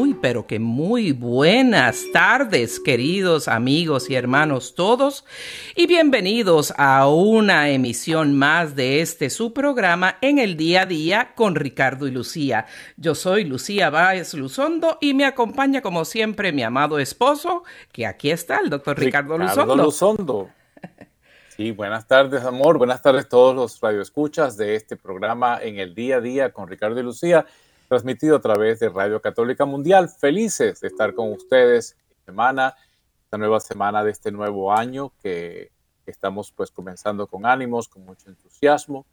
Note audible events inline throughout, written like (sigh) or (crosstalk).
Muy, pero que muy buenas tardes, queridos amigos y hermanos todos, y bienvenidos a una emisión más de este su programa en el día a día con Ricardo y Lucía. Yo soy Lucía Báez Luzondo y me acompaña como siempre mi amado esposo, que aquí está, el doctor Ricardo, Ricardo Luzondo. Luzondo. Sí, buenas tardes, amor. Buenas tardes a todos los radioescuchas de este programa en el día a día con Ricardo y Lucía transmitido a través de Radio Católica Mundial. Felices de estar con ustedes esta semana, esta nueva semana de este nuevo año que estamos pues comenzando con ánimos, con mucho entusiasmo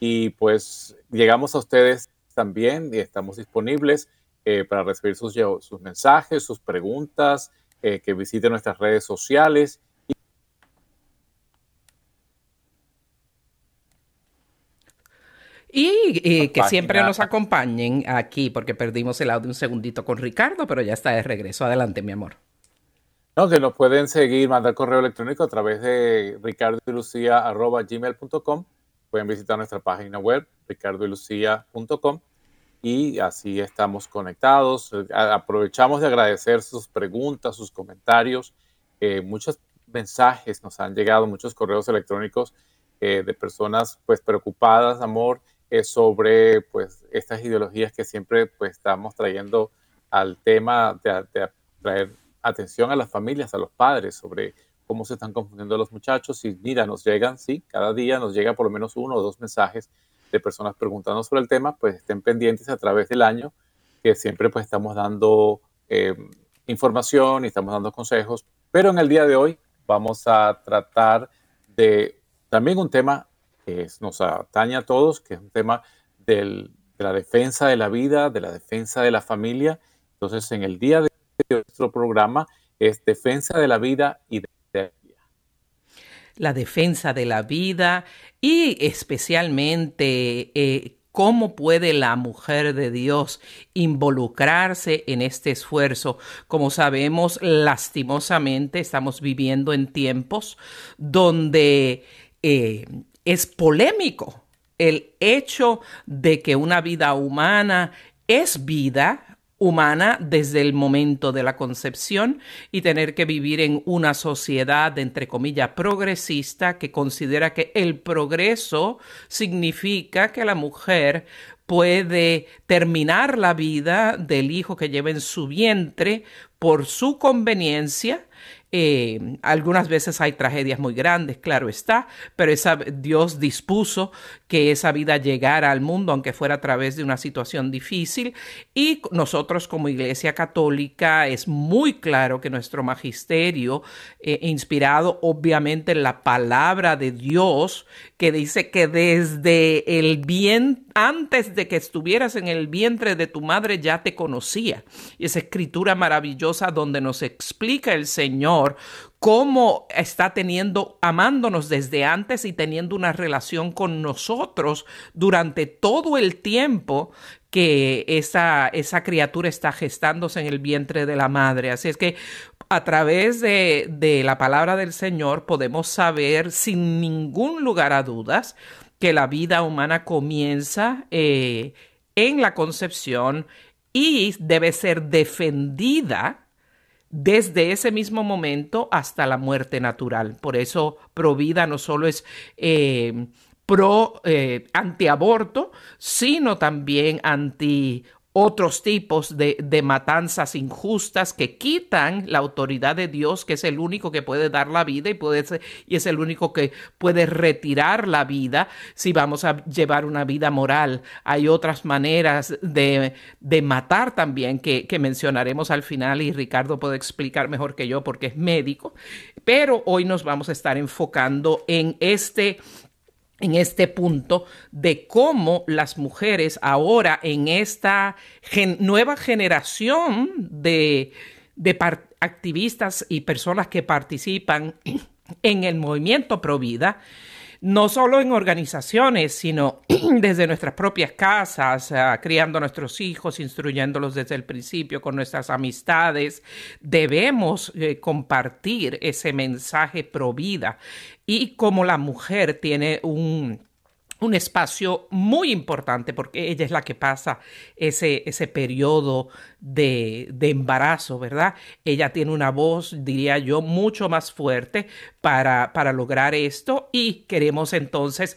y pues llegamos a ustedes también y estamos disponibles eh, para recibir sus, mensajes, sus preguntas, eh, que visiten nuestras redes sociales Y que siempre nos acompañen aquí, porque perdimos el audio un segundito con Ricardo, pero ya está de regreso. Adelante, mi amor. No, que nos pueden seguir, mandar correo electrónico a través de ricardoylucia.gmail.com. Pueden visitar nuestra página web, ricardoylucia.com. Y así estamos conectados. Aprovechamos de agradecer sus preguntas, sus comentarios. muchos mensajes nos han llegado, muchos correos electrónicos eh, de personas pues preocupadas, amor, sobre pues, estas ideologías que siempre pues, estamos trayendo al tema de, de, traer atención a las familias, a los padres, sobre cómo se están confundiendo los muchachos. Y mira, nos llegan, sí, cada día nos llega por lo menos uno o dos mensajes de personas preguntando sobre el tema, pues estén pendientes a través del año, que siempre pues estamos dando eh, información y estamos dando consejos. Pero en el día de hoy vamos a tratar de también un tema que nos atañe a todos, que es un tema de la defensa de la vida, de la defensa de la familia. Entonces, en el día de nuestro programa es defensa de la vida y de la vida. La defensa de la vida y especialmente eh, cómo puede la mujer de Dios involucrarse en este esfuerzo. Como sabemos, lastimosamente estamos viviendo en tiempos donde eh, es polémico el hecho de que una vida humana es vida humana desde el momento de la concepción y tener que vivir en una sociedad, entre comillas, progresista que considera que el progreso significa que la mujer puede terminar la vida del hijo que lleva en su vientre por su conveniencia eh, algunas veces hay tragedias muy grandes, claro está, pero esa, Dios dispuso que esa vida llegara al mundo, aunque fuera a través de una situación difícil. Y nosotros como Iglesia Católica es muy claro que nuestro magisterio, eh, inspirado obviamente en la palabra de Dios, que dice que desde el bien, antes de que estuvieras en el vientre de tu madre, ya te conocía. Y esa escritura maravillosa donde nos explica el Señor cómo está teniendo, amándonos desde antes y teniendo una relación con nosotros durante todo el tiempo que esa, esa criatura está gestándose en el vientre de la madre. Así es que a través de, de la palabra del Señor podemos saber sin ningún lugar a dudas que la vida humana comienza eh, en la concepción y debe ser defendida desde ese mismo momento hasta la muerte natural. Por eso Provida no solo es eh, pro eh, antiaborto, sino también anti otros tipos de, matanzas injustas que quitan la autoridad de Dios, que es el único que puede dar la vida y, puede y es el único que puede retirar la vida si vamos a llevar una vida moral. Hay otras maneras de, matar también que, que mencionaremos al final y Ricardo puede explicar mejor que yo porque es médico, pero hoy nos vamos a estar enfocando en este en este punto de cómo las mujeres ahora en esta nueva generación de, activistas y personas que participan (clears throat) en el movimiento pro vida, no solo en organizaciones, sino (clears throat) desde nuestras propias casas, ah, criando a nuestros hijos, instruyéndolos desde el principio con nuestras amistades. Debemos eh, compartir ese mensaje pro vida. Y como la mujer tiene un un espacio muy importante porque ella es la que pasa ese, ese periodo de, embarazo, ¿verdad? Ella tiene una voz, diría yo, mucho más fuerte para, para lograr esto y queremos entonces,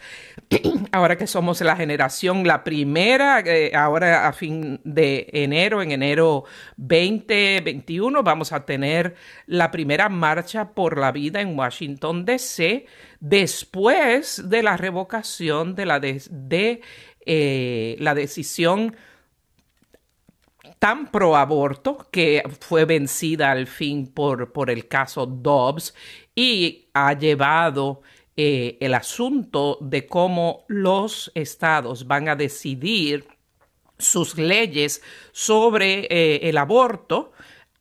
(clears throat) ahora que somos la generación, la primera, eh, ahora a fin de enero, en enero 2021, vamos a tener la primera marcha por la vida en Washington, D.C después de la revocación de la, de, eh, la decisión tan pro aborto que fue vencida al fin por, por el caso Dobbs y ha llevado eh, el asunto de cómo los estados van a decidir sus leyes sobre eh, el aborto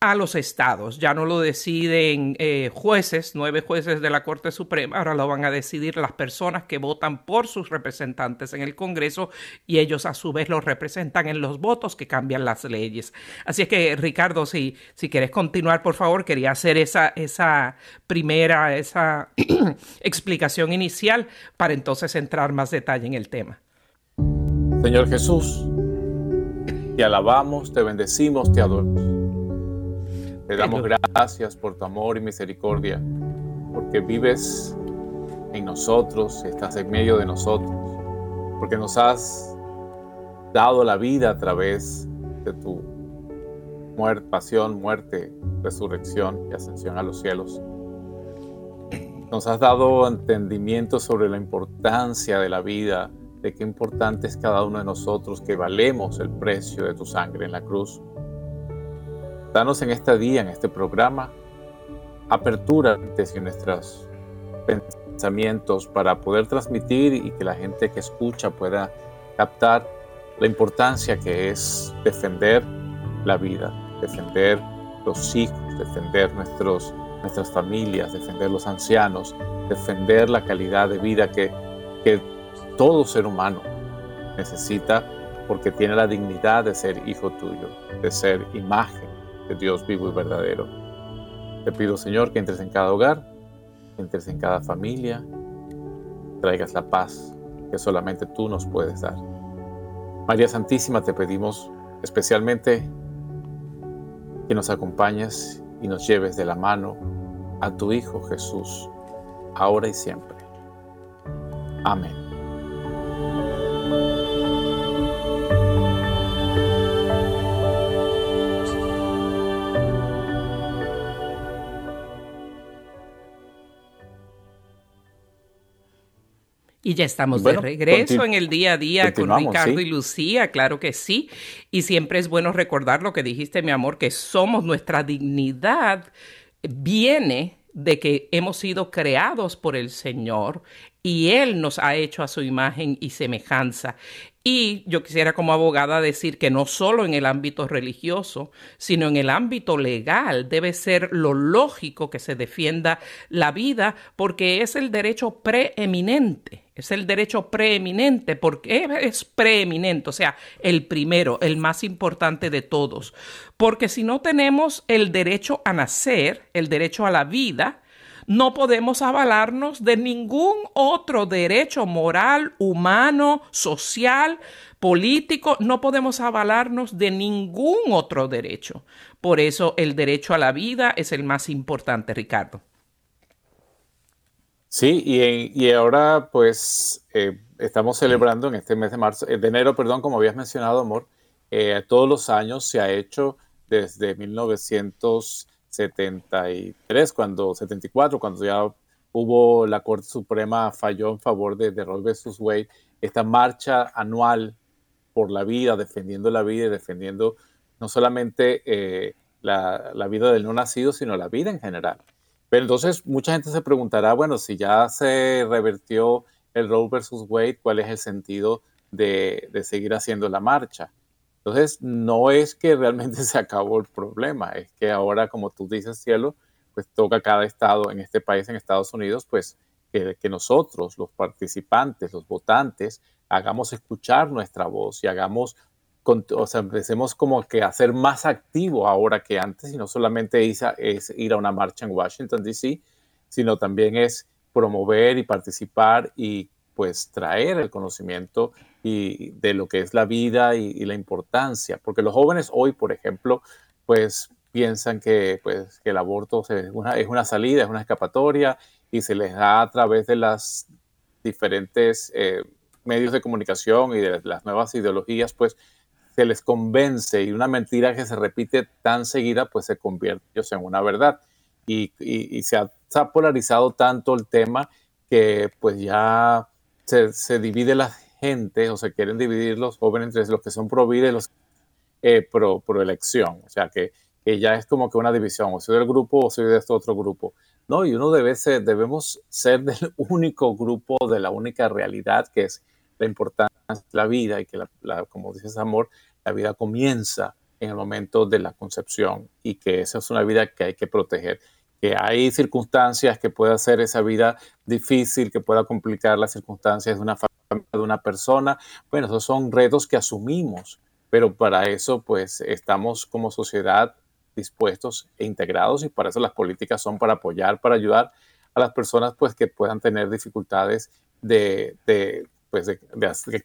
a los estados. Ya no lo deciden eh, jueces, nueve jueces de la Corte Suprema, ahora lo van a decidir las personas que votan por sus representantes en el Congreso y ellos a su vez los representan en los votos que cambian las leyes. Así es que, Ricardo, si, si quieres continuar, por favor, quería hacer esa, esa primera, esa (clears throat) explicación inicial para entonces entrar más detalle en el tema. Señor Jesús, te alabamos, te bendecimos, te adoramos te damos gracias por tu amor y misericordia, porque vives en nosotros, estás en medio de nosotros, porque nos has dado la vida a través de tu muerte, pasión, muerte, resurrección y ascensión a los cielos. Nos has dado entendimiento sobre la importancia de la vida, de qué importante es cada uno de nosotros que valemos el precio de tu sangre en la cruz Danos en este día, en este programa, apertura en nuestros pensamientos para poder transmitir y que la gente que escucha pueda captar la importancia que es defender la vida, defender los hijos, defender nuestros, nuestras familias, defender los ancianos, defender la calidad de vida que, que todo ser humano necesita porque tiene la dignidad de ser hijo tuyo, de ser imagen de Dios vivo y verdadero. Te pido, Señor, que entres en cada hogar, entres en cada familia, traigas la paz que solamente tú nos puedes dar. María Santísima, te pedimos especialmente que nos acompañes y nos lleves de la mano a tu Hijo Jesús, ahora y siempre. Amén. Y ya estamos de regreso en el día a día con Ricardo y Lucía, claro que sí. Y siempre es bueno recordar lo que dijiste, mi amor, que somos nuestra dignidad viene de que hemos sido creados por el Señor y Él nos ha hecho a su imagen y semejanza. Y yo quisiera como abogada decir que no solo en el ámbito religioso, sino en el ámbito legal debe ser lo lógico que se defienda la vida porque es el derecho preeminente es el derecho preeminente. porque es preeminente? O sea, el primero, el más importante de todos. Porque si no tenemos el derecho a nacer, el derecho a la vida, no podemos avalarnos de ningún otro derecho moral, humano, social, político, no podemos avalarnos de ningún otro derecho. Por eso el derecho a la vida es el más importante, Ricardo. Sí, y, ahora pues eh, estamos celebrando en este mes de marzo, de enero, perdón, como habías mencionado, amor, eh, todos los años se ha hecho desde 1973, cuando 74, cuando ya hubo la Corte Suprema falló en favor de, de Roe versus Wade, esta marcha anual por la vida, defendiendo la vida y defendiendo no solamente eh, la, la, vida del no nacido, sino la vida en general. Entonces mucha gente se preguntará, bueno, si ya se revertió el Roe versus Wade, ¿cuál es el sentido de, seguir haciendo la marcha? Entonces, no es que realmente (laughs) se acabó el problema, es que ahora, como tú dices, cielo, pues toca a cada estado en este país, en Estados Unidos, pues que nosotros, los participantes, los votantes, hagamos escuchar nuestra voz y hagamos, o sea, empecemos como que a ser más activo ahora que antes y no solamente es, ir a una marcha en Washington, D.C., sino también es promover y participar y pues traer el conocimiento y de lo que es la vida y, la importancia, porque los jóvenes hoy, por ejemplo, pues piensan que, pues, el aborto es una, es una salida, es una escapatoria y se les da a través de las diferentes eh, medios de comunicación y de las nuevas ideologías, pues se les convence y una mentira que se repite tan seguida, pues se convierte en una verdad. Y, y, y se, ha, se, ha, polarizado tanto el tema que pues ya se, se, divide la gente o se quieren dividir los jóvenes entre los que son pro vida y los eh, pro, pro, elección. O sea que, que, ya es como que una división, o soy del grupo o soy de este otro grupo. No, y uno debe ser, debemos ser del (laughs) único grupo, de la única realidad que es la importancia de la vida y que, la, la, como dices, amor, la vida comienza en el momento de la concepción y que esa es una vida que hay que proteger. Que hay circunstancias que pueda hacer esa vida difícil, que pueda complicar las circunstancias de una de una persona. Bueno, esos son retos que asumimos, pero para eso, pues, estamos como sociedad dispuestos e integrados y para eso las políticas son para apoyar, para ayudar a las personas, pues, que puedan tener dificultades de, de pues de,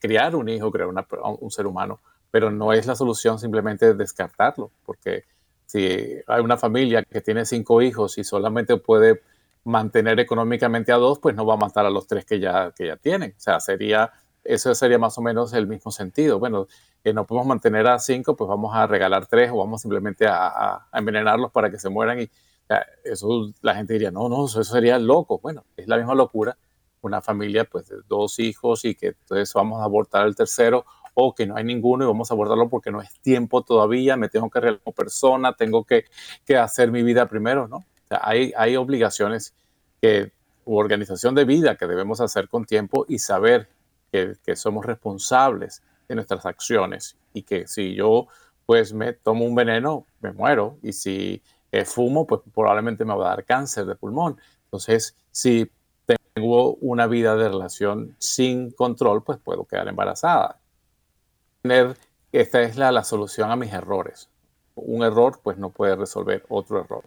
criar un hijo, crear un ser humano, pero no es la solución simplemente descartarlo, porque si hay una familia que tiene cinco hijos y solamente puede mantener económicamente a dos, pues no va a matar a los tres que ya, que ya tienen. O sea, sería, eso sería más o menos el mismo sentido. Bueno, que no podemos mantener a cinco, pues vamos a regalar tres o vamos simplemente a, envenenarlos para que se mueran y o sea, eso la gente diría, no, no, eso sería loco. Bueno, es la misma locura una familia pues de dos hijos y que entonces vamos a abortar el tercero o que no hay ninguno y vamos a abordarlo porque no es tiempo todavía, me tengo que arreglar como persona, tengo que, que, hacer mi vida primero, ¿no? Hay, hay obligaciones que, u organización de vida que debemos hacer con tiempo y saber que, que somos responsables de nuestras acciones y que si yo pues me tomo un veneno, me muero y si eh, fumo, pues probablemente me va a dar cáncer de pulmón. Entonces, si tengo una vida de relación sin control, pues puedo quedar embarazada. Tener, esta es la, la solución a mis errores. Un error, pues no puede resolver otro error.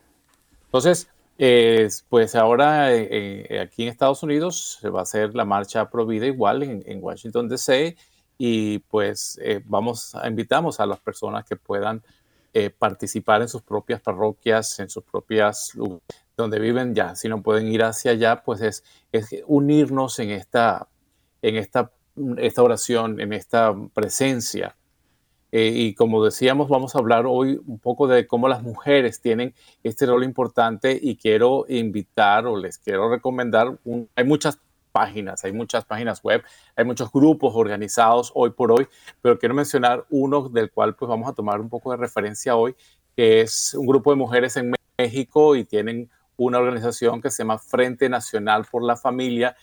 Entonces, eh, pues ahora eh, eh, aquí en Estados Unidos se va a hacer la marcha pro igual en, en Washington DC y pues eh, vamos, invitamos a las personas que puedan eh, participar en sus propias parroquias, en sus propias donde viven ya, si no pueden ir hacia allá, pues es, unirnos en esta, en esta, esta oración, en esta presencia. Eh, y como decíamos, vamos a hablar hoy un poco de cómo las mujeres tienen este rol importante y quiero invitar o les quiero recomendar, hay muchas páginas, hay muchas páginas web, hay muchos grupos organizados hoy por hoy, pero quiero mencionar uno del cual pues vamos a tomar un poco de referencia hoy, que es un grupo de mujeres en México y tienen una organización que se llama Frente Nacional por la Familia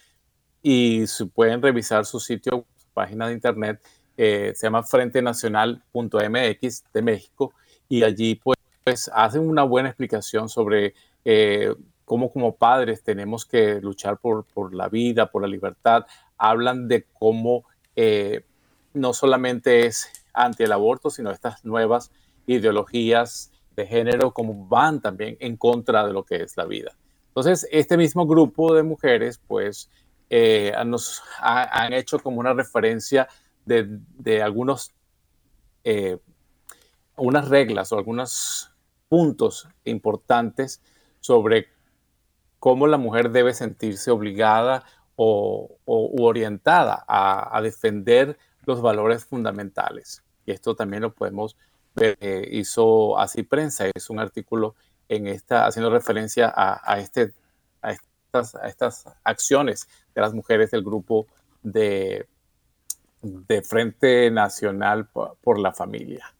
y si pueden revisar su sitio, su página de internet, eh, se llama frentenacional.mx de México y allí pues, pues, hacen una buena explicación sobre eh, cómo como padres tenemos que luchar por, por, la vida, por la libertad. Hablan de cómo eh, no solamente es anti el aborto, sino estas nuevas ideologías de género como van también en contra de lo que es la vida. Entonces, este mismo grupo de mujeres, pues, eh, nos ha, han hecho como una referencia de, de algunos, eh, unas reglas o algunos puntos importantes sobre cómo la mujer debe sentirse obligada o, o orientada a, a defender los valores fundamentales. Y esto también lo podemos. Eh, hizo así prensa, es un artículo en esta, haciendo referencia a, este, a, estas, a estas acciones de las mujeres del grupo de, de Frente Nacional por, la Familia.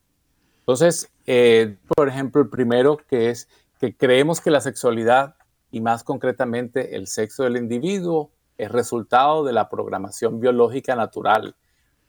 Entonces, eh, por ejemplo, el primero que es que creemos que la sexualidad y más concretamente el sexo del individuo es resultado de la programación biológica natural,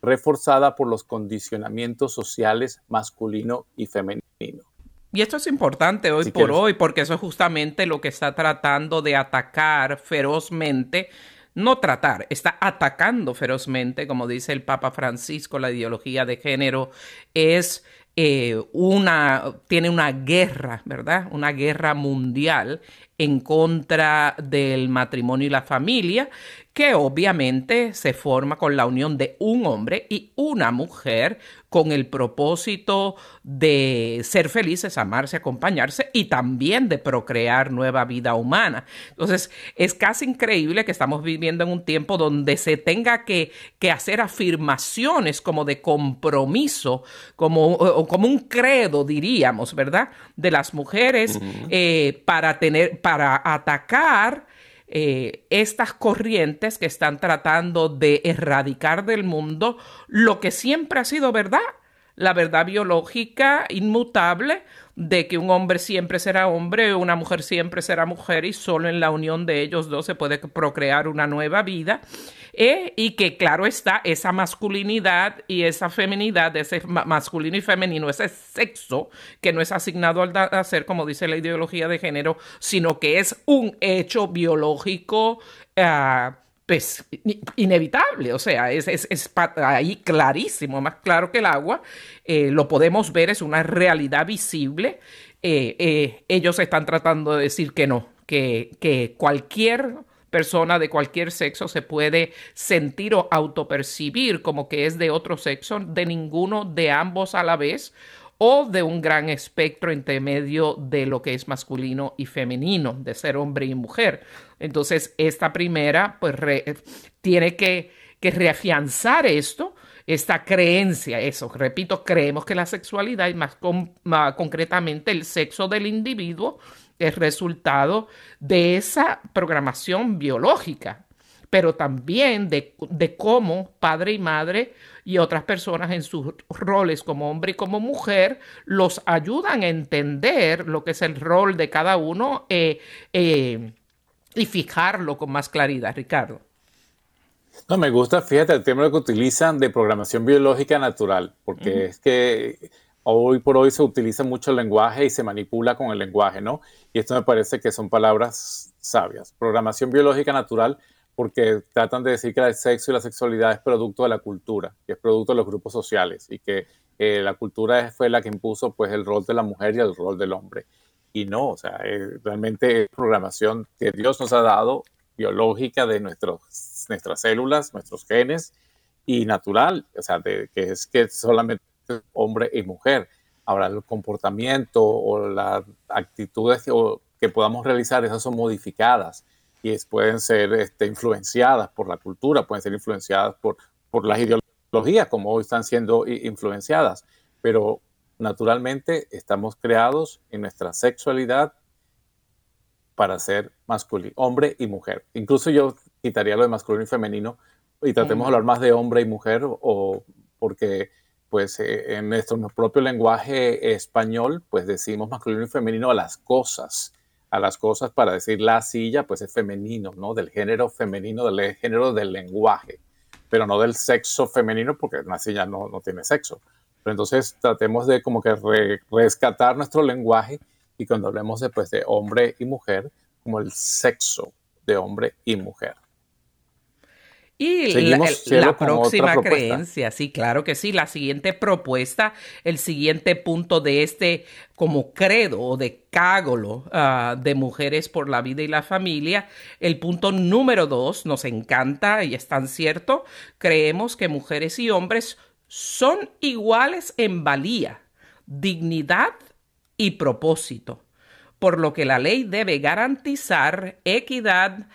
reforzada por los condicionamientos sociales masculino y femenino. Y esto es importante hoy por hoy, porque eso es justamente lo que está tratando de atacar ferozmente no tratar, está atacando ferozmente, como dice el Papa Francisco, la ideología de género es eh, una, tiene una guerra, ¿verdad? Una guerra mundial en contra del matrimonio y la familia, que obviamente se forma con la unión de un hombre y una mujer con el propósito de ser felices, amarse, acompañarse y también de procrear nueva vida humana. Entonces, es casi increíble que estamos viviendo en un tiempo donde se tenga que, que hacer afirmaciones como de compromiso, como, como un credo, diríamos, ¿verdad? De las mujeres eh, para tener, para atacar eh, estas corrientes que están tratando de erradicar del mundo lo que siempre ha sido verdad, la verdad biológica inmutable de que un hombre siempre será hombre, una mujer siempre será mujer y solo en la unión de ellos dos se puede procrear una nueva vida. Eh, y que claro está esa masculinidad y esa feminidad, ese masculino y femenino, ese sexo que no es asignado al hacer, como dice la ideología de género, sino que es un hecho biológico. Ah, pues inevitable, o sea, es, ahí clarísimo, más claro que el agua, eh, lo podemos ver, es una realidad visible. Eh, ellos están tratando de decir que no, que, que cualquier persona de cualquier sexo se puede sentir o autopercibir como que es de otro sexo, de ninguno de ambos a la vez o de un gran espectro entre medio de lo que es masculino y femenino, de ser hombre y mujer. Entonces, esta primera, pues, tiene que, que reafianzar esto, esta creencia, eso, repito, creemos que la sexualidad y más, más concretamente el sexo del individuo es resultado de esa programación biológica, pero también de, cómo padre y madre y otras personas en sus roles como hombre y como mujer los ayudan a entender lo que es el rol de cada uno eh, eh, y fijarlo con más claridad, Ricardo. No, me gusta, fíjate, el término que utilizan de programación biológica natural, porque es que hoy por hoy se utiliza mucho el lenguaje y se manipula con el lenguaje, ¿no? Y esto me parece que son palabras sabias. Programación biológica natural, porque tratan de decir que el sexo y la sexualidad es producto de la cultura, que es producto de los grupos sociales y que eh, la cultura fue la que impuso pues el rol de la mujer y el rol del hombre. Y no, o sea, realmente es programación que Dios nos ha dado biológica de nuestros, nuestras células, nuestros genes y natural, o sea, de, que es que solamente hombre y mujer. Ahora, el comportamiento o las actitudes que, podamos realizar, esas son modificadas y pueden ser este, influenciadas por la cultura, pueden ser influenciadas por, por las ideologías, como hoy están siendo influenciadas. Pero naturalmente estamos creados en nuestra sexualidad para ser masculino, hombre y mujer. Incluso yo quitaría lo de masculino y femenino y tratemos de hablar más de hombre y mujer o porque pues eh, en nuestro propio lenguaje español, pues decimos masculino y femenino a las cosas, a las cosas para decir la silla, pues es femenino, ¿no? Del género femenino, del género del lenguaje, pero no del sexo femenino, porque una silla no, no tiene sexo. Pero entonces tratemos de como que rescatar nuestro lenguaje y cuando hablemos después de hombre y mujer, como el sexo de hombre y mujer. Y la, próxima creencia, sí, claro que sí. La siguiente propuesta, el siguiente punto de este como credo o decágolo uh, de mujeres por la vida y la familia, el punto número dos, nos encanta y es tan cierto, creemos que mujeres y hombres son iguales en valía, dignidad y propósito, por lo que la ley debe garantizar equidad,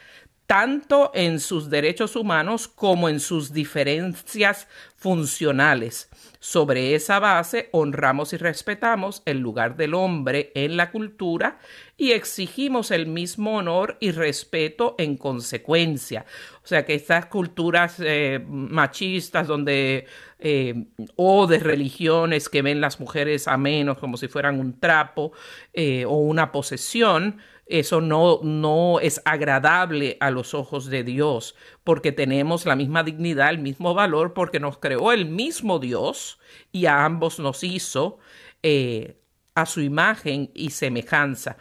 tanto en sus derechos humanos como en sus diferencias funcionales. Sobre esa base, honramos y respetamos el lugar del hombre en la cultura y exigimos el mismo honor y respeto en consecuencia. O sea que estas culturas eh, machistas donde eh, o de religiones que ven las mujeres a menos como si fueran un trapo eh, o una posesión, eso no, no es agradable a los ojos de Dios, porque tenemos la misma dignidad, el mismo valor, porque nos creó el mismo Dios y a ambos nos hizo eh, a su imagen y semejanza.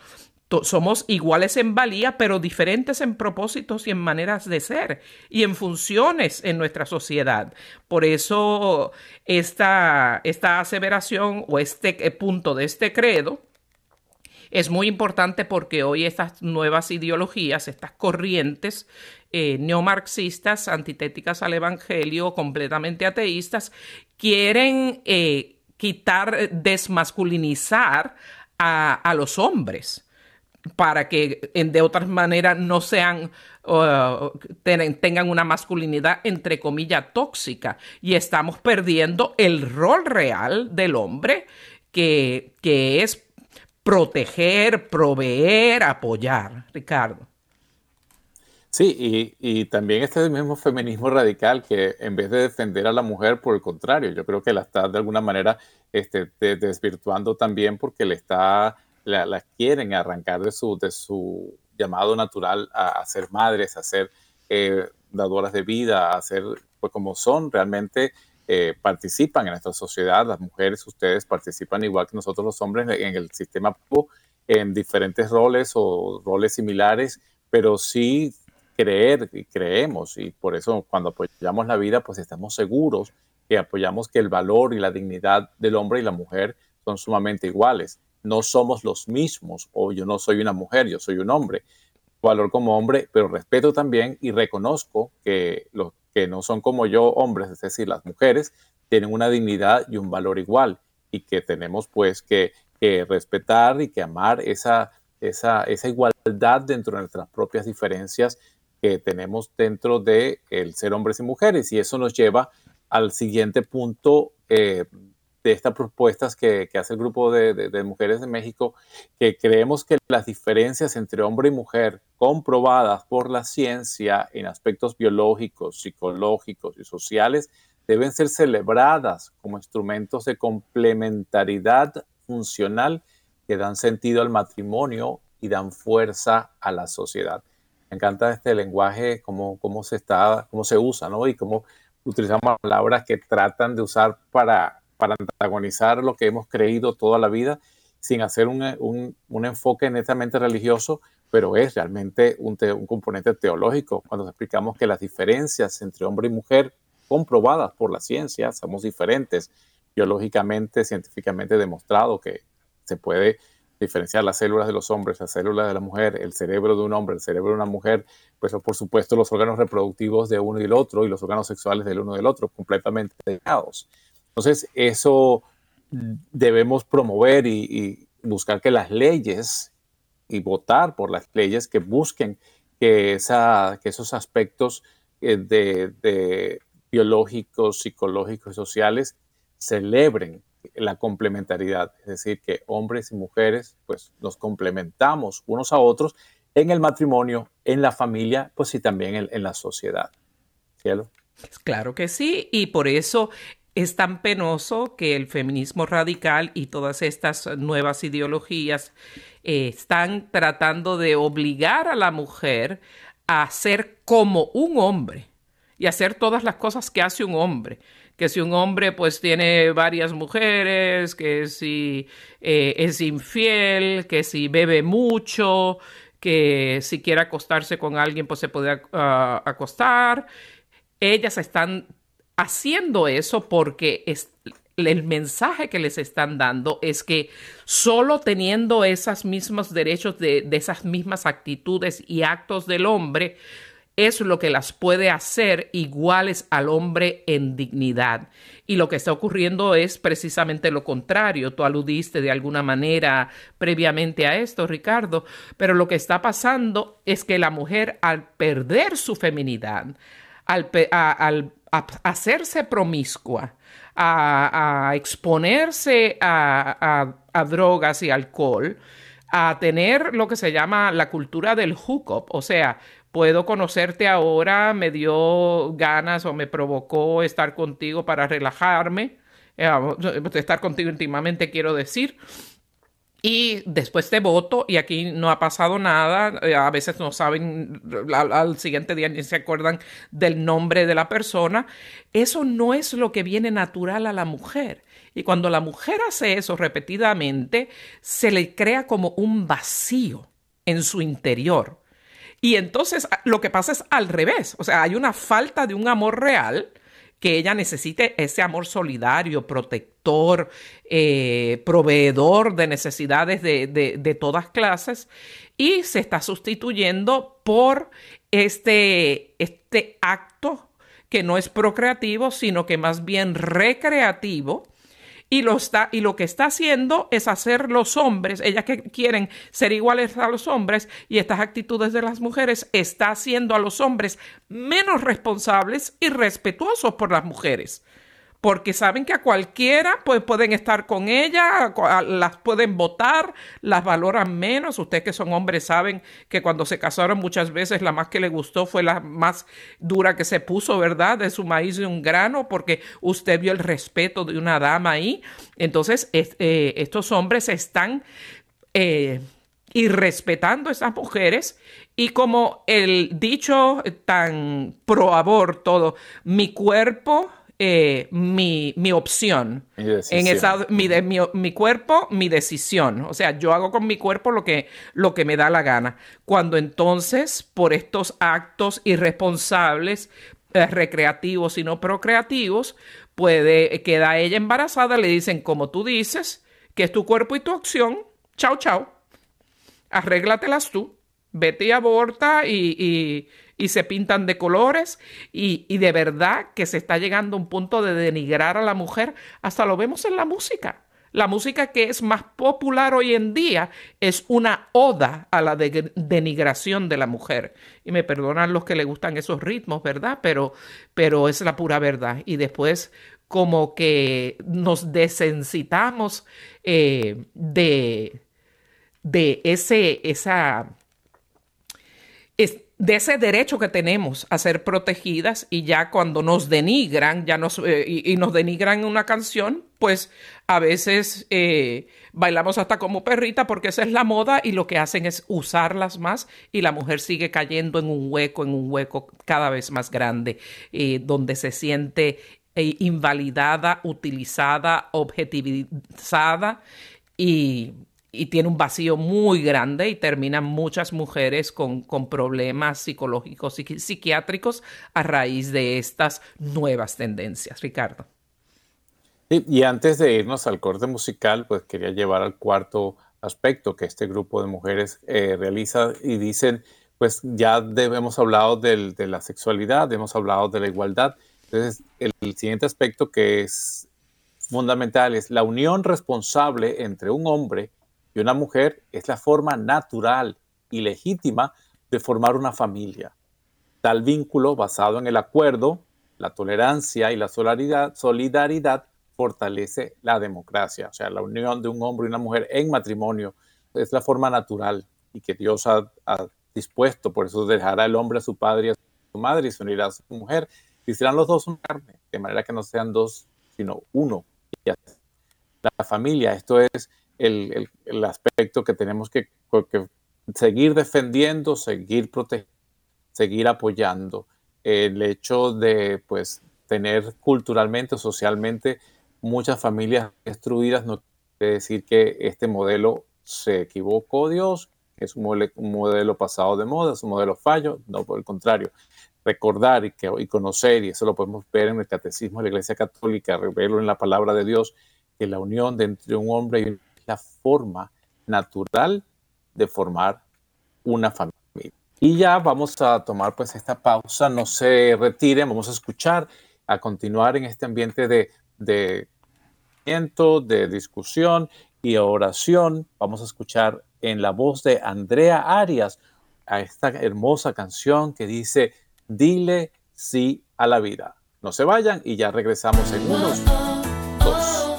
Somos iguales en valía, pero diferentes en propósitos y en maneras de ser y en funciones en nuestra sociedad. Por eso esta, esta aseveración o este punto de este credo es muy importante porque hoy estas nuevas ideologías, estas corrientes eh, neomarxistas, antitéticas al Evangelio, completamente ateístas, quieren eh, quitar, desmasculinizar a, los hombres para que de otras maneras no sean uh, tengan una masculinidad entre comillas tóxica. Y estamos perdiendo el rol real del hombre que, que es proteger, proveer, apoyar, Ricardo. Sí, y, también este mismo feminismo radical que en vez de defender a la mujer, por el contrario, yo creo que la está de alguna manera este, desvirtuando también porque le está, la, quieren arrancar de su, de su llamado natural a, ser madres, a ser eh, dadoras de vida, a ser pues como son realmente eh, participan en esta sociedad, las mujeres, ustedes participan igual que nosotros los hombres en el sistema en diferentes roles o roles similares, pero sí creer y creemos y por eso cuando apoyamos la vida pues estamos seguros que apoyamos que el valor y la dignidad del hombre y la mujer son sumamente iguales. No somos los mismos o yo no soy una mujer, yo soy un hombre. Valor como hombre, pero respeto también y reconozco que los que no son como yo hombres, es decir, las mujeres, tienen una dignidad y un valor igual y que tenemos pues que, respetar y que amar esa, esa, esa, igualdad dentro de nuestras propias diferencias que tenemos dentro de el ser hombres y mujeres. Y eso nos lleva al siguiente punto eh, de estas propuestas que, hace el grupo de, mujeres de México, que creemos que las diferencias entre hombre y mujer comprobadas por la ciencia en aspectos biológicos, psicológicos y sociales deben ser celebradas como instrumentos de complementariedad funcional que dan sentido al matrimonio y dan fuerza a la sociedad. Me encanta este lenguaje, cómo, cómo se está, cómo se usa, ¿no? Y cómo utilizamos palabras que tratan de usar para para antagonizar lo que hemos creído toda la vida sin hacer un, enfoque netamente religioso, pero es realmente un, un, componente teológico. Cuando explicamos que las diferencias entre hombre y mujer, comprobadas por la ciencia, somos diferentes, biológicamente, científicamente demostrado que se puede diferenciar las células de los hombres, las células de la mujer, el cerebro de un hombre, el cerebro de una mujer, pues por supuesto los órganos reproductivos de uno y el otro y los órganos sexuales del uno y del otro, completamente dedicados. Entonces, eso debemos promover y, buscar que las leyes y votar por las leyes que busquen que, esa, que esos aspectos eh, de, biológicos, psicológicos y sociales celebren la complementariedad, es decir, que hombres y mujeres pues nos complementamos unos a otros en el matrimonio, en la familia, pues y también en, la sociedad. ¿Cielo? Claro que sí, y por eso es tan penoso que el feminismo radical y todas estas nuevas ideologías eh, están tratando de obligar a la mujer a ser como un hombre y hacer todas las cosas que hace un hombre. Que si un hombre pues tiene varias mujeres, que si eh, es infiel, que si bebe mucho, que si quiere acostarse con alguien pues se puede ah, acostar. Ellas están haciendo eso porque el mensaje que les están dando es que solo teniendo esos mismos derechos de, esas mismas actitudes y actos del hombre, es lo que las puede hacer iguales al hombre en dignidad. Y lo que está ocurriendo es precisamente lo contrario. Tú aludiste de alguna manera previamente a esto, Ricardo, pero lo que está pasando es que la mujer al perder su feminidad, al, hacerse promiscua, a, exponerse a, a drogas y alcohol, a tener lo que se llama la cultura del hookup, o sea, puedo conocerte ahora, me dio ganas o me provocó estar contigo para relajarme, eh, estar contigo íntimamente quiero decir. Y después te voto y aquí no ha pasado nada. Eh, a veces no saben, al, siguiente día ni se acuerdan del nombre de la persona. Eso no es lo que viene natural a la mujer. Y cuando la mujer hace eso repetidamente, se le crea como un vacío en su interior. Y entonces lo que pasa es al revés, o sea, hay una falta de un amor real que ella necesite ese amor solidario, protector, eh, proveedor de necesidades de, de, todas clases y se está sustituyendo por este, este acto que no es procreativo, sino que más bien recreativo, y lo, está, y lo que está haciendo es hacer los hombres, ellas que quieren ser iguales a los hombres y estas actitudes de las mujeres, está haciendo a los hombres menos responsables y respetuosos por las mujeres porque saben que a cualquiera pues, pueden estar con ella, las pueden votar, las valoran menos. Ustedes que son hombres saben que cuando se casaron muchas veces la más que le gustó fue la más dura que se puso, ¿verdad? De su maíz de un grano, porque usted vio el respeto de una dama ahí. Entonces, eh, estos hombres están... Eh, irrespetando a esas mujeres y como el dicho tan pro aborto, mi cuerpo eh, mi, opción. en esa, mi, mi, cuerpo, mi decisión. O sea, yo hago con mi cuerpo lo que, lo que me da la gana. Cuando entonces, por estos actos irresponsables, eh, recreativos y no procreativos, puede, queda ella embarazada, le dicen, como tú dices, que es tu cuerpo y tu opción, chao, chao, arréglatelas tú, vete y aborta y y se pintan de colores y, de verdad que se está llegando a un punto de denigrar a la mujer. Hasta lo vemos en la música. La música que es más popular hoy en día es una oda a la denigración de la mujer. Y me perdonan los que le gustan esos ritmos, ¿verdad? Pero, pero es la pura verdad. Y después como que nos desensitamos eh, de, de ese, esa, de ese derecho que tenemos a ser protegidas y ya cuando nos denigran ya nos, eh, y, nos denigran una canción, pues a veces eh, bailamos hasta como perrita porque esa es la moda y lo que hacen es usarlas más y la mujer sigue cayendo en un hueco, en un hueco cada vez más grande, eh, donde se siente invalidada, utilizada, objetivizada y y tiene un vacío muy grande y terminan muchas mujeres con, problemas psicológicos y psiquiátricos a raíz de estas nuevas tendencias. Ricardo. y antes de irnos al corte musical, pues quería llevar al cuarto aspecto que este grupo de mujeres eh, realiza y dicen, pues ya hemos hablado de la sexualidad, hemos hablado de la igualdad. Entonces, el siguiente aspecto que es fundamental es la unión responsable entre un hombre y una mujer es la forma natural y legítima de formar una familia. Tal vínculo basado en el acuerdo, la tolerancia y la solidaridad, fortalece la democracia. O sea, la unión de un hombre y una mujer en matrimonio es la forma natural y que Dios ha, dispuesto. Por eso dejará el hombre a su padre y a su madre y se unirá a su mujer. Y serán los dos una carne, de manera que no sean dos, sino uno. La familia, esto es el, aspecto que tenemos que, seguir defendiendo, seguir protegiendo, seguir apoyando. El hecho de pues tener culturalmente, socialmente muchas familias destruidas no quiere decir que este modelo se equivocó Dios, es un modelo, pasado de moda, es un modelo fallo, no por el contrario. Recordar y, que, y conocer, y eso lo podemos ver en el catecismo de la Iglesia Católica, verlo en la palabra de Dios, que la unión entre un hombre y una la forma natural de formar una familia. Y ya vamos a tomar pues esta pausa, no se retiren, vamos a escuchar, a continuar en este ambiente de, de, de discusión y oración. Vamos a escuchar en la voz de Andrea Arias a esta hermosa canción que dice, dile sí a la vida. No se vayan y ya regresamos en unos dos.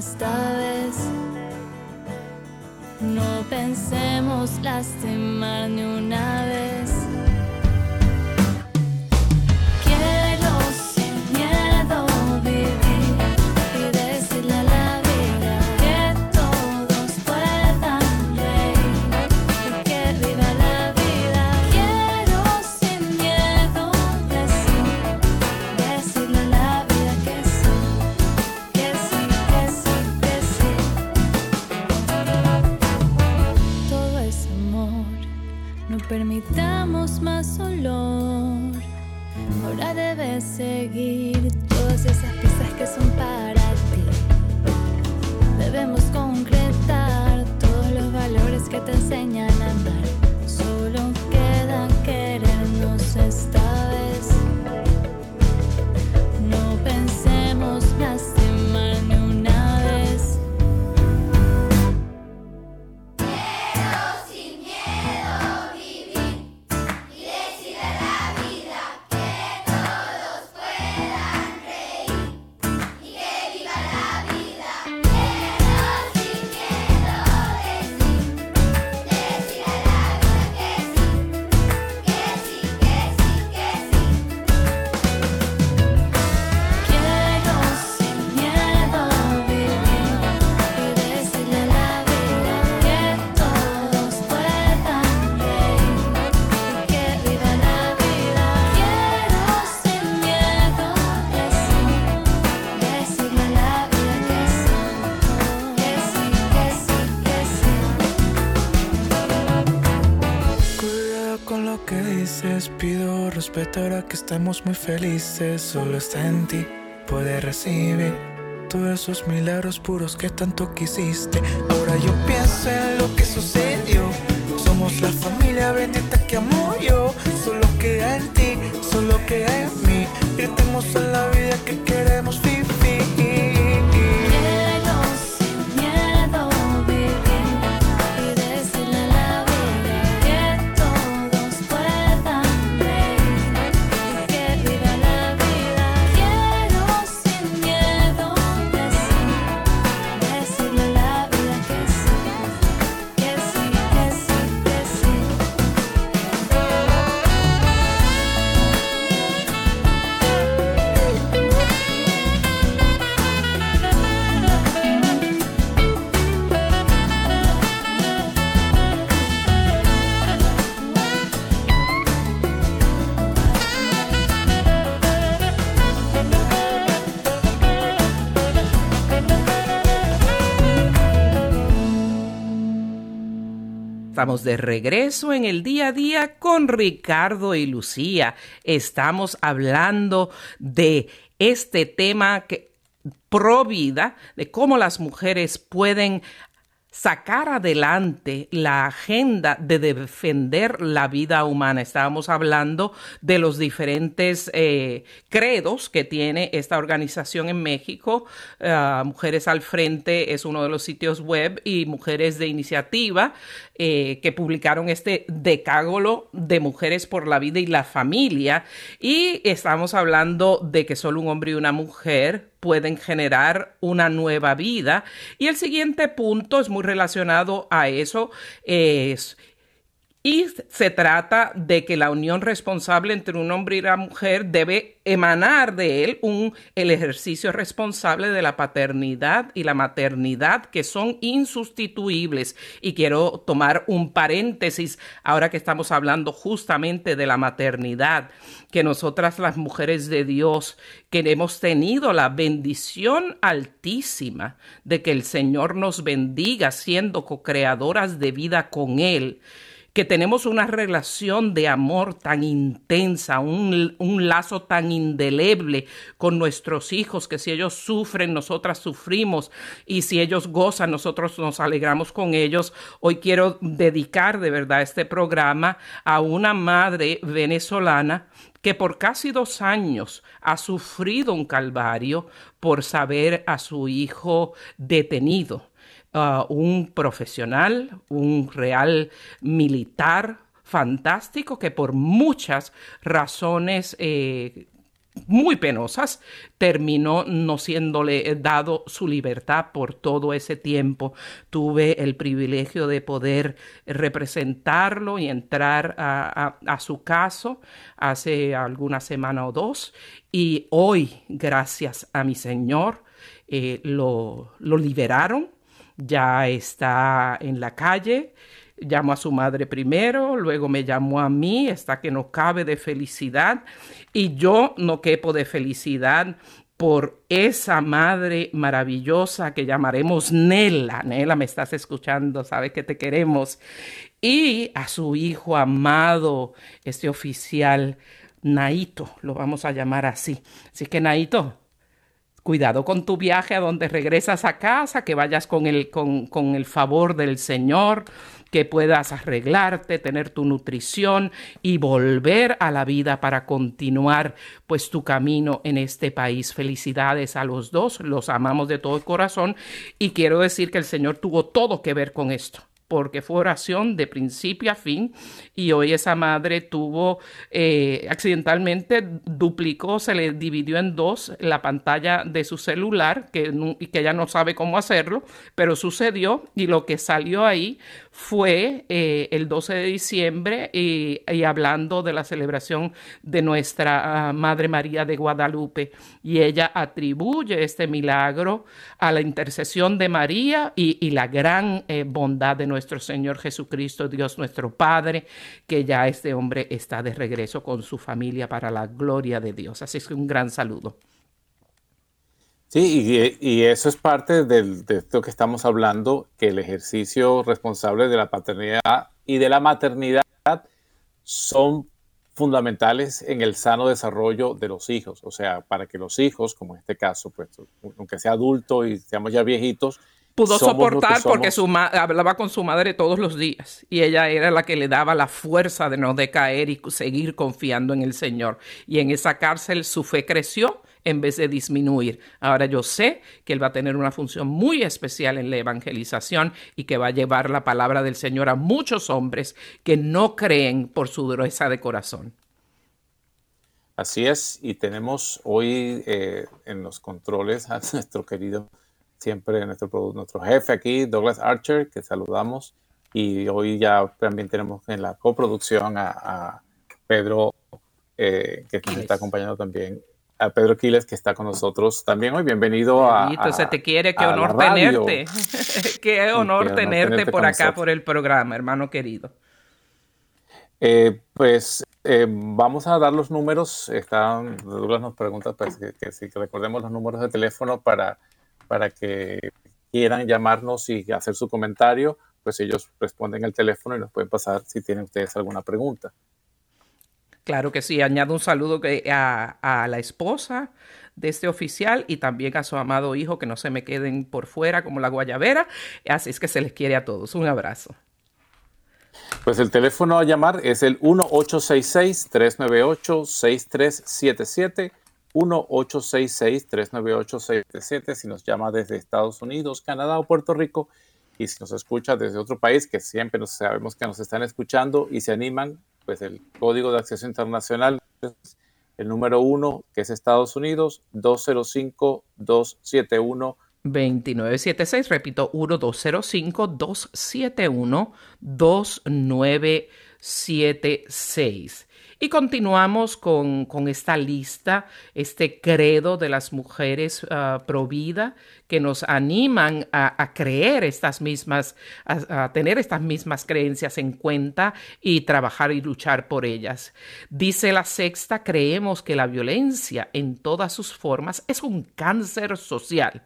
Esta vez. No pensemos lastimar ni una vez. Ahora que estamos muy felices, solo está en ti, puede recibir todos esos milagros puros que tanto quisiste. Ahora yo pienso en lo que sucedió. Somos la familia bendita que amo yo. Solo queda en ti, solo queda en mí. Gritemos en la vida que queremos Estamos de regreso en el día a día con Ricardo y Lucía. Estamos hablando de este tema que pro vida, de cómo las mujeres pueden sacar adelante la agenda de defender la vida humana. Estábamos hablando de los diferentes eh, credos que tiene esta organización en México. Ah, Mujeres al Frente es uno de los sitios web y Mujeres de Iniciativa eh, que publicaron este decágolo de Mujeres por la Vida y la Familia. Y estamos hablando de que solo un hombre y una mujer pueden generar una nueva vida. Y el siguiente punto es muy relacionado a eso, es Y se trata de que la unión responsable entre un hombre y una mujer debe emanar de él un, el ejercicio responsable de la paternidad y la maternidad que son insustituibles. Y quiero tomar un paréntesis ahora que estamos hablando justamente de la maternidad, que nosotras las mujeres de Dios, que hemos tenido la bendición altísima de que el Señor nos bendiga siendo co-creadoras de vida con Él que tenemos una relación de amor tan intensa, un, lazo tan indeleble con nuestros hijos, que si ellos sufren, nosotras sufrimos, y si ellos gozan, nosotros nos alegramos con ellos. Hoy quiero dedicar de verdad este programa a una madre venezolana que por casi dos años ha sufrido un calvario por saber a su hijo detenido un profesional, un real militar fantástico que por muchas razones eh, muy penosas, terminó no siéndole dado su libertad por todo ese tiempo. Tuve el privilegio de poder representarlo y entrar a, su caso hace alguna semana o dos y hoy, gracias a mi Señor, eh, lo, lo liberaron ya está en la calle, llamó a su madre primero, luego me llamó a mí, está que no cabe de felicidad y yo no quepo de felicidad por esa madre maravillosa que llamaremos Nela. Nela, me estás escuchando, sabes que te queremos. Y a su hijo amado, este oficial, Naito, lo vamos a llamar así. Así que Naito, Cuidado con tu viaje a donde regresas a casa, que vayas con el, con, con el favor del Señor, que puedas arreglarte, tener tu nutrición y volver a la vida para continuar pues tu camino en este país. Felicidades a los dos, los amamos de todo corazón y quiero decir que el Señor tuvo todo que ver con esto porque fue oración de principio a fin y hoy esa madre tuvo eh, accidentalmente duplicó, se le dividió en dos la pantalla de su celular que, que ella no sabe cómo hacerlo, pero sucedió y lo que salió ahí fue eh, el 12 de diciembre y, hablando de la celebración de nuestra ah, Madre María de Guadalupe. Y ella atribuye este milagro a la intercesión de María y, la gran eh, bondad de nuestro Señor Jesucristo, Dios nuestro Padre, que ya este hombre está de regreso con su familia para la gloria de Dios. Así que un gran saludo. Sí, y, eso es parte de esto que estamos hablando, que el ejercicio responsable de la paternidad y de la maternidad son fundamentales en el sano desarrollo de los hijos. O sea, para que los hijos, como en este caso, pues, aunque sea adulto y seamos ya viejitos, pudo soportar porque su hablaba con su madre todos los días y ella era la que le daba la fuerza de no decaer y seguir confiando en el Señor. Y en esa cárcel su fe creció en vez de disminuir. Ahora yo sé que Él va a tener una función muy especial en la evangelización y que va a llevar la palabra del Señor a muchos hombres que no creen por su dureza de corazón. Así es, y tenemos hoy eh, en los controles a (laughs) nuestro querido, siempre nuestro, nuestro jefe aquí, Douglas Archer, que saludamos, y hoy ya también tenemos en la coproducción a, Pedro, eh, que nos está acompañando también a Pedro Quiles, que está con nosotros también hoy. Bienvenido a. se te quiere, qué (laughs) honor tenerte. qué honor, tenerte, por acá, por el programa, hermano querido. Eh, pues eh, vamos a dar los números. Están, Douglas nos pregunta pues, que, si recordemos los números de teléfono para, para que quieran llamarnos y hacer su comentario, pues ellos responden el teléfono y nos pueden pasar si tienen ustedes alguna pregunta. Claro que sí, añado un saludo a, a, la esposa de este oficial y también a su amado hijo, que no se me queden por fuera como la guayabera. Así es que se les quiere a todos. Un abrazo. Pues el teléfono a llamar es el 1866-398-6377. 1866-398-6777 si nos llama desde Estados Unidos, Canadá o Puerto Rico y si nos escucha desde otro país, que siempre nos sabemos que nos están escuchando y se animan, pues el código de acceso internacional el número uno, que es Estados Unidos, 205-271. 2976, repito, 1205-271-2976. 76. Y continuamos con, esta lista, este credo de las mujeres uh, pro vida que nos animan a, creer estas mismas, a, tener estas mismas creencias en cuenta y trabajar y luchar por ellas. Dice la sexta, creemos que la violencia en todas sus formas es un cáncer social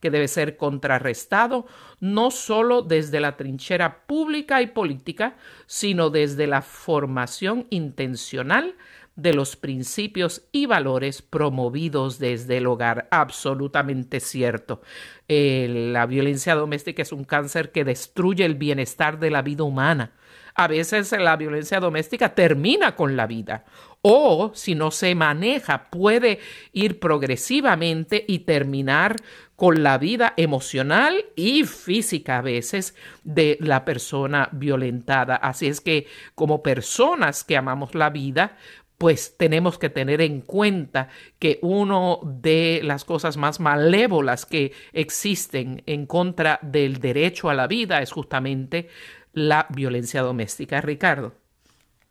que debe ser contrarrestado no solo desde la trinchera pública y política, sino desde la formación intencional de los principios y valores promovidos desde el hogar. Absolutamente cierto. Eh, la violencia doméstica es un cáncer que destruye el bienestar de la vida humana. A veces la violencia doméstica termina con la vida o si no se maneja puede ir progresivamente y terminar con la vida emocional y física a veces de la persona violentada. Así es que como personas que amamos la vida, pues tenemos que tener en cuenta que una de las cosas más malévolas que existen en contra del derecho a la vida es justamente la violencia doméstica. Ricardo.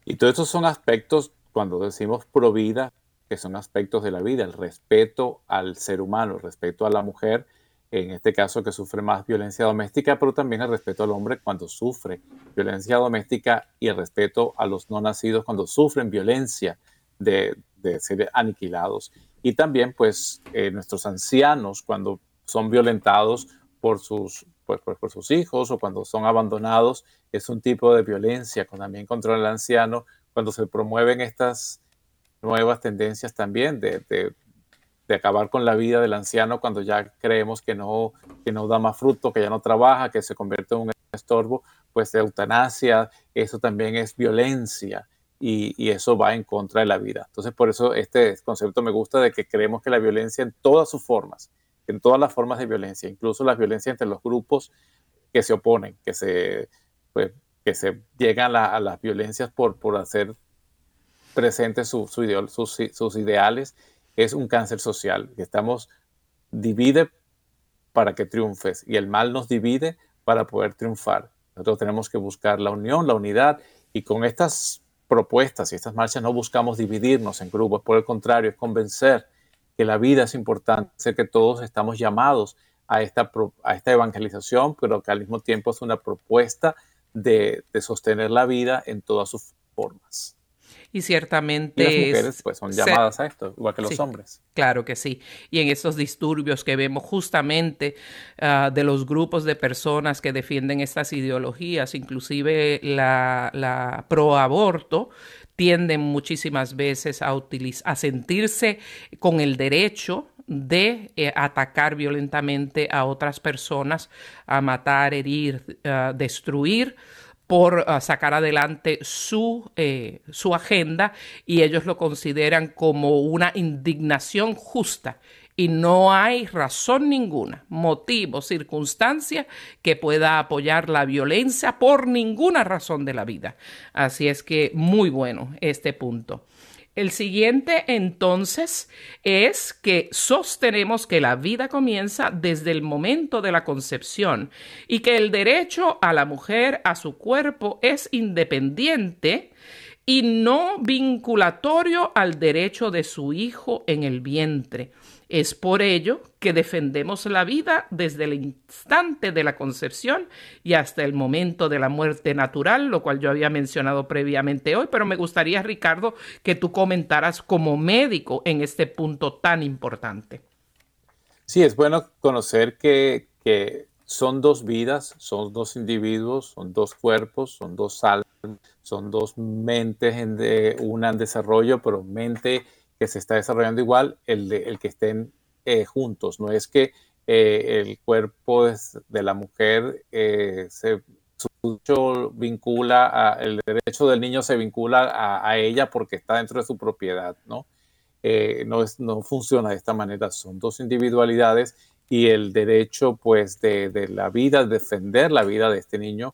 Y todos estos son aspectos, cuando decimos pro vida, que son aspectos de la vida, el respeto al ser humano, el respeto a la mujer, en este caso que sufre más violencia doméstica, pero también el respeto al hombre cuando sufre violencia doméstica y el respeto a los no nacidos cuando sufren violencia de, ser aniquilados. Y también pues eh, nuestros ancianos cuando son violentados por sus, por, por, sus hijos o cuando son abandonados, es un tipo de violencia también contra el anciano, cuando se promueven estas nuevas tendencias también de, de, acabar con la vida del anciano cuando ya creemos que no, que no da más fruto, que ya no trabaja, que se convierte en un estorbo, pues de eutanasia, eso también es violencia y, y, eso va en contra de la vida. Entonces, por eso este concepto me gusta de que creemos que la violencia en todas sus formas, en todas las formas de violencia, incluso la violencia entre los grupos que se oponen, que se, pues, que se llegan a, las violencias por, por hacer presentes su, sus, ideales, es un cáncer social. Estamos, divide para que triunfes y el mal nos divide para poder triunfar. Nosotros tenemos que buscar la unión, la unidad y con estas propuestas y estas marchas no buscamos dividirnos en grupos, por el contrario, es convencer que la vida es importante, sé que todos estamos llamados a esta, a esta evangelización, pero que al mismo tiempo es una propuesta de, sostener la vida en todas sus formas. Y ciertamente. las mujeres, pues, son llamadas a esto, igual que los hombres. Claro que sí. Y en estos disturbios que vemos justamente ah, de los grupos de personas que defienden estas ideologías, inclusive la, la pro aborto, tienden muchísimas veces a, a sentirse con el derecho de eh, atacar violentamente a otras personas, a matar, herir, destruir por ah, sacar adelante su, eh, su agenda y ellos lo consideran como una indignación justa y no hay razón ninguna, motivo, circunstancia que pueda apoyar la violencia por ninguna razón de la vida. Así es que muy bueno este punto. El siguiente entonces es que sostenemos que la vida comienza desde el momento de la concepción y que el derecho a la mujer a su cuerpo es independiente y no vinculatorio al derecho de su hijo en el vientre. Es por ello que defendemos la vida desde el instante de la concepción y hasta el momento de la muerte natural, lo cual yo había mencionado previamente hoy, pero me gustaría, Ricardo, que tú comentaras como médico en este punto tan importante. Sí, es bueno conocer que, son dos vidas, son dos individuos, son dos cuerpos, son dos almas, son dos mentes, en una en desarrollo, pero mente que se está desarrollando igual el, de, el que estén eh, juntos. No es que eh, el cuerpo de la mujer eh, se vincula a, el derecho del niño se vincula a, ella porque está dentro de su propiedad, ¿no? no, es, no funciona de esta manera, son dos individualidades y el derecho pues de, de, la vida, defender la vida de este niño,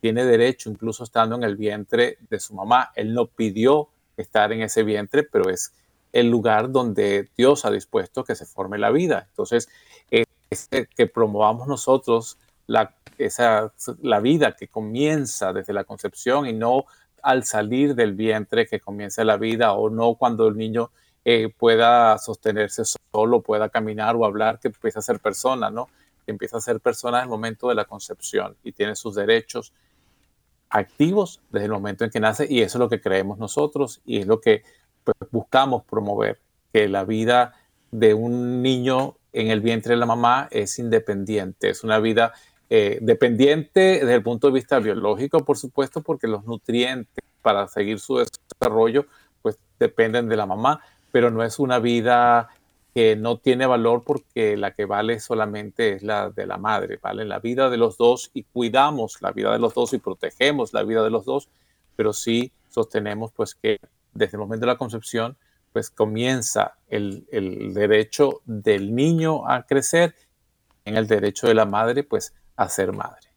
tiene derecho incluso estando en el vientre de su mamá. Él no pidió estar en ese vientre, pero es el lugar donde Dios ha dispuesto que se forme la vida. Entonces, es que promovamos nosotros la, esa, la vida que comienza desde la concepción y no al salir del vientre que comienza la vida o no cuando el niño eh, pueda sostenerse solo, pueda caminar o hablar, que empieza a ser persona, ¿no? Que empieza a ser persona en el momento de la concepción y tiene sus derechos activos desde el momento en que nace y eso es lo que creemos nosotros y es lo que pues, buscamos promover, que la vida de un niño en el vientre de la mamá es independiente, es una vida eh, dependiente desde el punto de vista biológico, por supuesto, porque los nutrientes para seguir su desarrollo pues dependen de la mamá, pero no es una vida que no tiene valor porque la que vale solamente es la de la madre, ¿vale? La vida de los dos y cuidamos la vida de los dos y protegemos la vida de los dos, pero sí sostenemos pues que desde el momento de la concepción pues comienza el, derecho del niño a crecer, en el derecho de la madre pues a ser madre.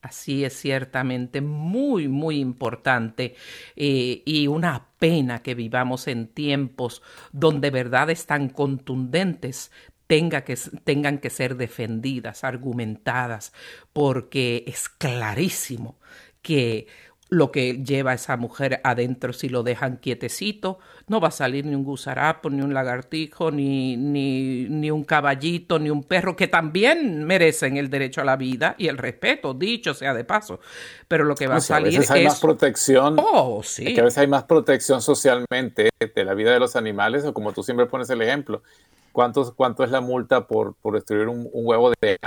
Así es ciertamente muy, muy importante eh, y una pena que vivamos en tiempos donde verdades tan contundentes que, tengan que ser defendidas, argumentadas, porque es clarísimo que lo que lleva a esa mujer adentro si lo dejan quietecito. No va a salir ni un gusarapo, ni un lagartijo, ni, ni, ni, un caballito, ni un perro, que también merecen el derecho a la vida y el respeto, dicho sea de paso. Pero lo que va a salir a hay más protección. Oh, sí. que a veces hay más protección socialmente de la vida de los animales, o como tú siempre pones el ejemplo, ¿cuántos, ¿cuánto es la multa por, por destruir un, un huevo de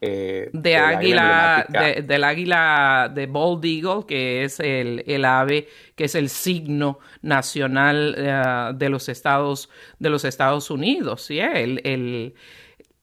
eh, de, águila, del águila de Bald Eagle, que es el, ave, que es el signo nacional eh, de, los Estados, de los Estados Unidos. ¿sí? El,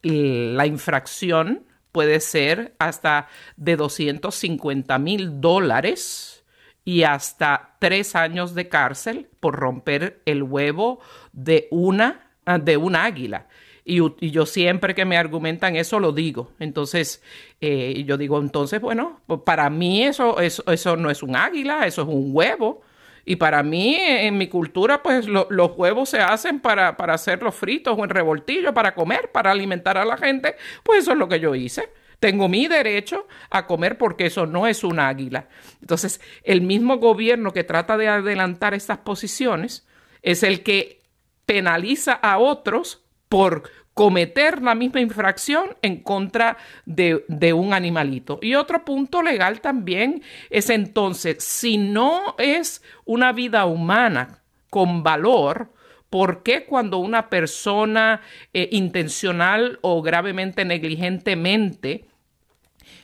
la infracción puede ser hasta de 250 mil dólares y hasta tres años de cárcel por romper el huevo de una de un águila. Y, yo siempre que me argumentan eso lo digo. Entonces, eh, yo digo, entonces, bueno, pues para mí eso, eso, eso no es un águila, eso es un huevo. Y para mí, en mi cultura, pues los huevos se hacen para, para hacerlos fritos o en revoltillo, para comer, para alimentar a la gente. Pues eso es lo que yo hice. Tengo mi derecho a comer porque eso no es un águila. Entonces, el mismo gobierno que trata de adelantar estas posiciones es el que penaliza a otros por cometer la misma infracción en contra de, un animalito. Y otro punto legal también es entonces, si no es una vida humana con valor, ¿por qué cuando una persona eh, intencional o gravemente negligentemente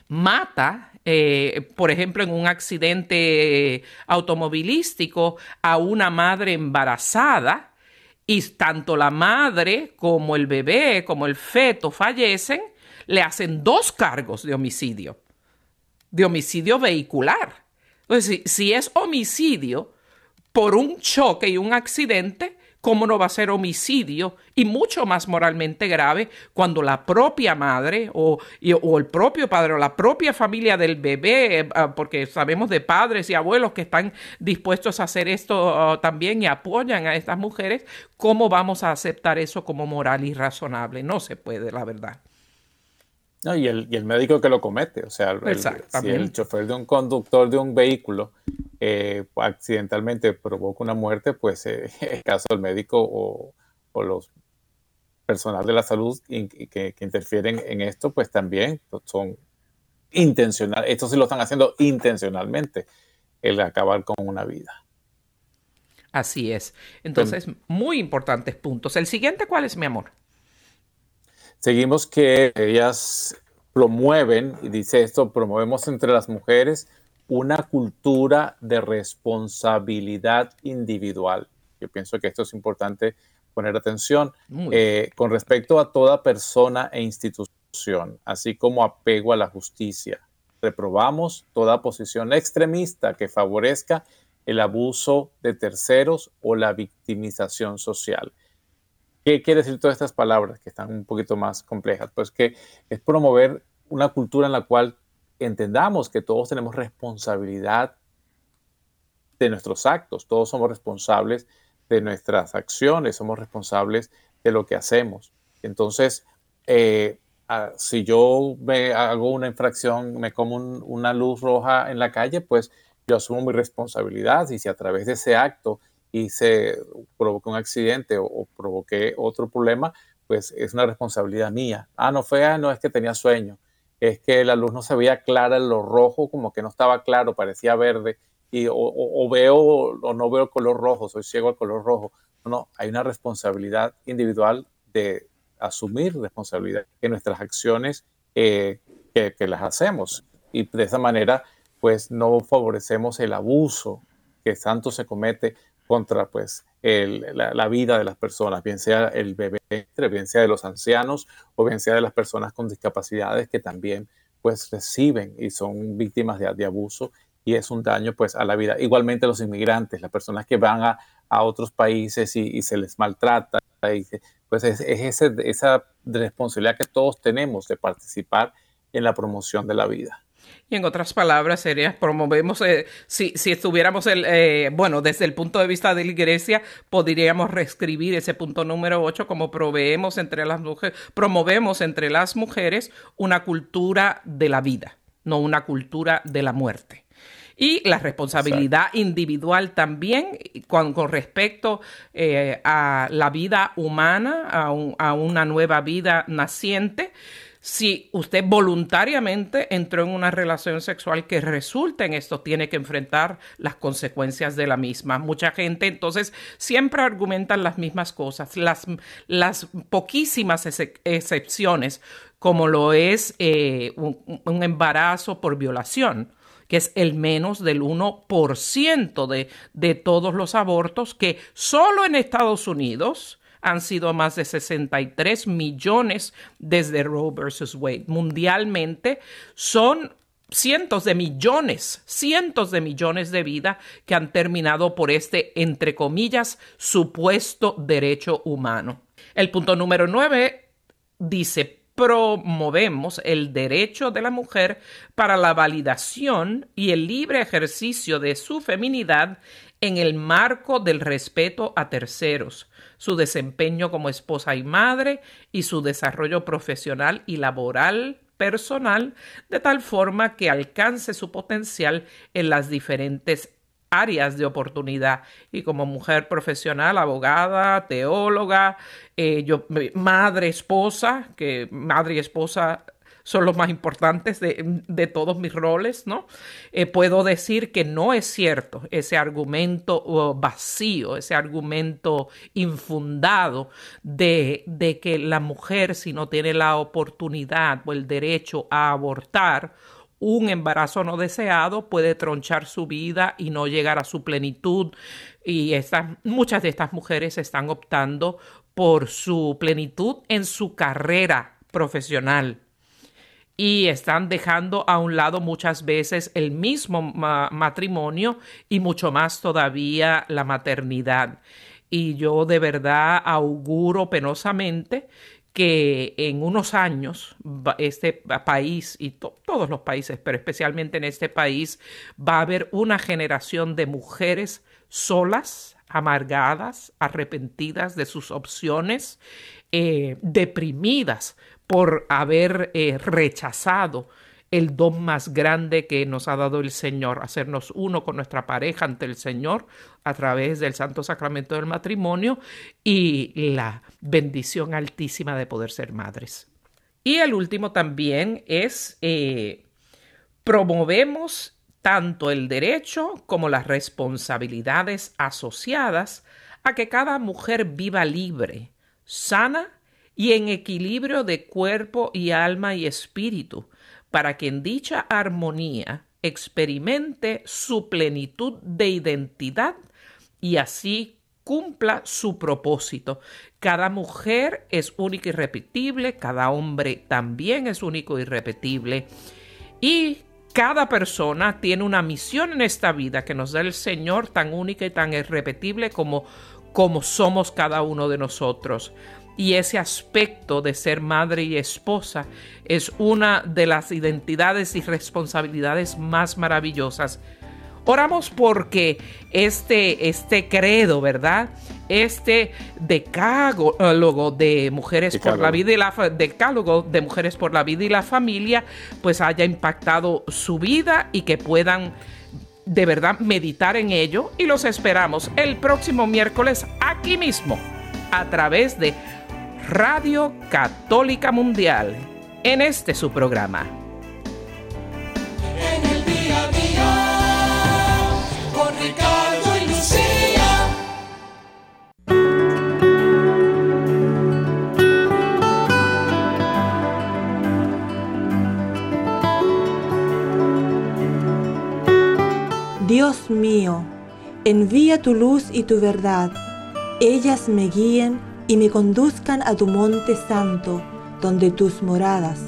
mata eh, por ejemplo, en un accidente automovilístico a una madre embarazada, y tanto la madre como el bebé, como el feto fallecen, le hacen dos cargos de homicidio, de homicidio vehicular. Entonces, si, es homicidio por un choque y un accidente, ¿cómo no va a ser homicidio? Y mucho más moralmente grave cuando la propia madre o, el propio padre o la propia familia del bebé, eh, ah, porque sabemos de padres y abuelos que están dispuestos a hacer esto ah, también y apoyan a estas mujeres, ¿cómo vamos a aceptar eso como moral y razonable? No se puede, la verdad. No, y, el, y el médico que lo comete, o sea, el, si el chofer de un conductor de un vehículo eh, accidentalmente provoca una muerte, pues eh, (laughs) el caso del médico o, los personal de la salud que, interfieren en esto, pues también son intencionales. Esto sí lo están haciendo intencionalmente, el acabar con una vida. Así es. Entonces, muy importantes puntos. El siguiente, ¿cuál es, mi amor? Seguimos que ellas promueven, y dice esto, promovemos entre las mujeres una cultura de responsabilidad individual. Yo pienso que esto es importante poner atención eh, con respecto a toda persona e institución, así como apego a la justicia. Reprobamos toda posición extremista que favorezca el abuso de terceros o la victimización social. ¿Qué quiere decir todas estas palabras que están un poquito más complejas? Pues que es promover una cultura en la cual entendamos que todos tenemos responsabilidad de nuestros actos, todos somos responsables de nuestras acciones, somos responsables de lo que hacemos. Entonces, eh, si yo me hago una infracción, me como una luz roja en la calle, pues yo asumo mi responsabilidad y si a través de ese acto hice, provoqué un accidente o, provoqué otro problema, pues es una responsabilidad mía. Ah, no fue, ah, no es que tenía sueño, es que la luz no se veía clara lo rojo, como que no estaba claro, parecía verde, y o, veo o no veo el color rojo, soy ciego al color rojo. No, no, hay una responsabilidad individual de asumir responsabilidad en nuestras acciones eh, que, que las hacemos. Y de esa manera, pues no favorecemos el abuso que tanto se comete contra pues la, vida de las personas, bien sea el bebé, bien sea de los ancianos o bien sea de las personas con discapacidades que también pues reciben y son víctimas de, abuso y es un daño pues a la vida. Igualmente los inmigrantes, las personas que van a, otros países y, se les maltrata, pues es, esa responsabilidad que todos tenemos de participar en la promoción de la vida. Y en otras palabras, sería, promovemos, eh, si, si estuviéramos, el, eh, bueno, desde el punto de vista de la iglesia, podríamos reescribir ese punto número 8 como proveemos entre las mujeres, promovemos entre las mujeres una cultura de la vida, no una cultura de la muerte. Y la responsabilidad individual también con, con respecto eh, a la vida humana, a, a una nueva vida naciente si usted voluntariamente entró en una relación sexual que resulta en esto, tiene que enfrentar las consecuencias de la misma. Mucha gente entonces siempre argumentan las mismas cosas, las, las poquísimas excepciones, como lo es eh, un, embarazo por violación que es el menos del 1% de, de todos los abortos que solo en Estados Unidos han sido más de 63 millones desde Roe versus Wade. Mundialmente son cientos de millones, cientos de millones de vidas que han terminado por este, entre comillas, supuesto derecho humano. El punto número nueve dice, promovemos el derecho de la mujer para la validación y el libre ejercicio de su feminidad en el marco del respeto a terceros, su desempeño como esposa y madre y su desarrollo profesional y laboral personal de tal forma que alcance su potencial en las diferentes áreas de oportunidad. Y como mujer profesional, abogada, teóloga, eh, madre, esposa, que madre y esposa son los más importantes de, todos mis roles, ¿no? Eh, puedo decir que no es cierto ese argumento vacío, ese argumento infundado de, de que la mujer, si no tiene la oportunidad o el derecho a abortar, un embarazo no deseado puede tronchar su vida y no llegar a su plenitud. Y estas, muchas de estas mujeres están optando por su plenitud en su carrera profesional y están dejando a un lado muchas veces el mismo matrimonio y mucho más todavía la maternidad. Y yo de verdad auguro penosamente que en unos años este país y todos los países, pero especialmente en este país, va a haber una generación de mujeres solas, amargadas, arrepentidas de sus opciones, eh, deprimidas por haber eh, rechazado el don más grande que nos ha dado el Señor, hacernos uno con nuestra pareja ante el Señor a través del santo sacramento del matrimonio y la bendición altísima de poder ser madres. Y el último también es eh, promovemos tanto el derecho como las responsabilidades asociadas a que cada mujer viva libre, sana y en equilibrio de cuerpo y alma y espíritu, para que en dicha armonía experimente su plenitud de identidad y así cumpla su propósito. Cada mujer es única y repetible, cada hombre también es único y repetible. Y cada persona tiene una misión en esta vida que nos da el Señor tan única y tan irrepetible como, como somos cada uno de nosotros y ese aspecto de ser madre y esposa es una de las identidades y responsabilidades más maravillosas. Oramos porque este, este credo, ¿verdad? Este decálogo de mujeres por la vida y la decálogo de mujeres por la vida y la familia, pues haya impactado su vida y que puedan de verdad meditar en ello y los esperamos el próximo miércoles aquí mismo a través de Radio Católica Mundial en este su programa. En el día a día, con Ricardo y Lucía. Dios mío, envía tu luz y tu verdad. Ellas me guíen y me conduzcan a tu monte santo, donde tus moradas